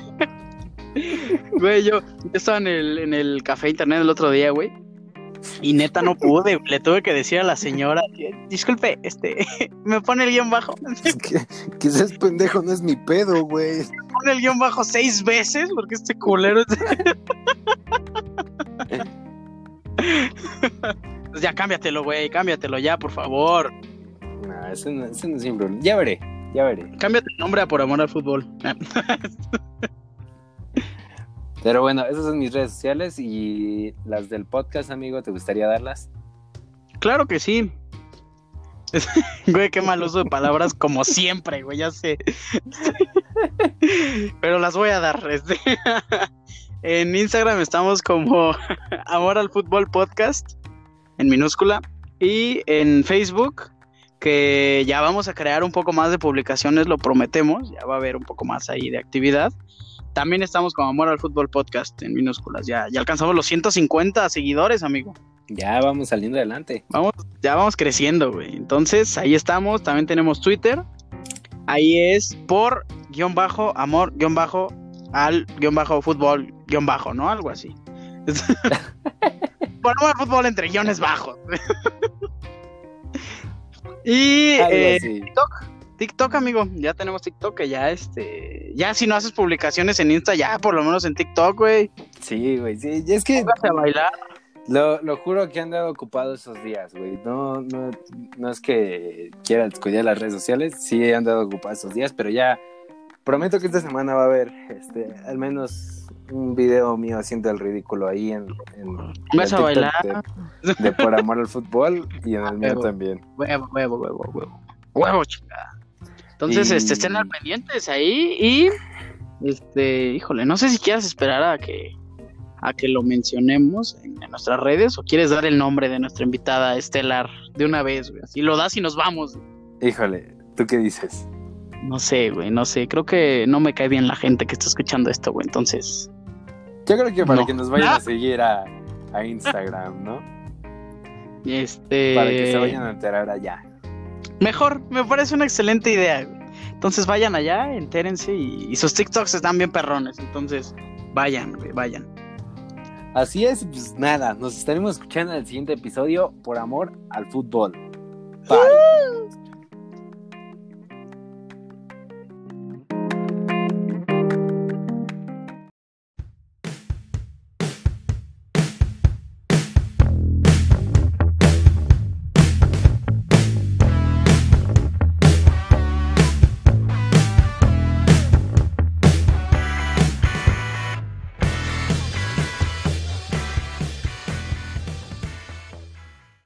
Güey, yo, yo estaba en el, en el café internet el otro día, güey. Y neta no pude. Le tuve que decir a la señora, disculpe, este, me pone el guion bajo. Es que, que seas pendejo no es mi pedo, güey. pone el guion bajo seis veces porque este culero es... Pues ya cámbiatelo, güey, cámbiatelo ya, por favor. No, eso no, eso no es problema. Ya veré, ya veré. Cámbiate el nombre a Por Amor al Fútbol. Pero bueno, esas son mis redes sociales y las del podcast, amigo, ¿te gustaría darlas? Claro que sí. Güey, qué mal uso de palabras como siempre, güey, ya sé. Pero las voy a dar. este. En Instagram estamos como Amor al Fútbol Podcast, en minúscula. Y en Facebook, que ya vamos a crear un poco más de publicaciones, lo prometemos. Ya va a haber un poco más ahí de actividad. También estamos como Amor al Fútbol Podcast, en minúsculas. Ya, ya alcanzamos los 150 seguidores, amigo. Ya vamos saliendo adelante. Vamos, ya vamos creciendo, güey. Entonces, ahí estamos. También tenemos Twitter. Ahí es por guion bajo, amor, guion bajo, al guion bajo, fútbol, guion bajo, ¿no? Algo así. amor al fútbol entre guiones bajos. y eh. TikTok, TikTok, amigo. Ya tenemos TikTok que ya, este, ya si no haces publicaciones en Insta, ya por lo menos en TikTok, güey. Sí, güey, sí. y Es que Póngase a bailar. lo, lo juro que he andado ocupado esos días, güey. No, no, no es que quiera descuidar las redes sociales, sí he andado ocupado esos días, pero ya prometo que esta semana va a haber este, al menos un video mío haciendo el ridículo ahí en, en Vas a bailar. De, de Por Amor al Fútbol y en el mío Huevo. también. Huevo, huevo, huevo, huevo. Huevo, chingada. Entonces, Y- este, estén al pendientes ahí y, este, híjole, no sé si quieras esperar a que, a que lo mencionemos en, en nuestras redes o quieres dar el nombre de nuestra invitada estelar de una vez, güey. Así lo das y nos vamos. Híjole, ¿tú qué dices? No sé, güey, no sé. Creo que no me cae bien la gente que está escuchando esto, güey. Entonces, Yo creo que para No. que nos vayan Ah. a seguir a, a Instagram, ¿no? este. Para que se vayan a enterar allá. Mejor, me parece una excelente idea. güey. Entonces vayan allá, entérense y, y sus TikToks están bien perrones. Entonces, vayan, güey, vayan. Así es, pues nada, nos estaremos escuchando en el siguiente episodio por amor al fútbol. Bye.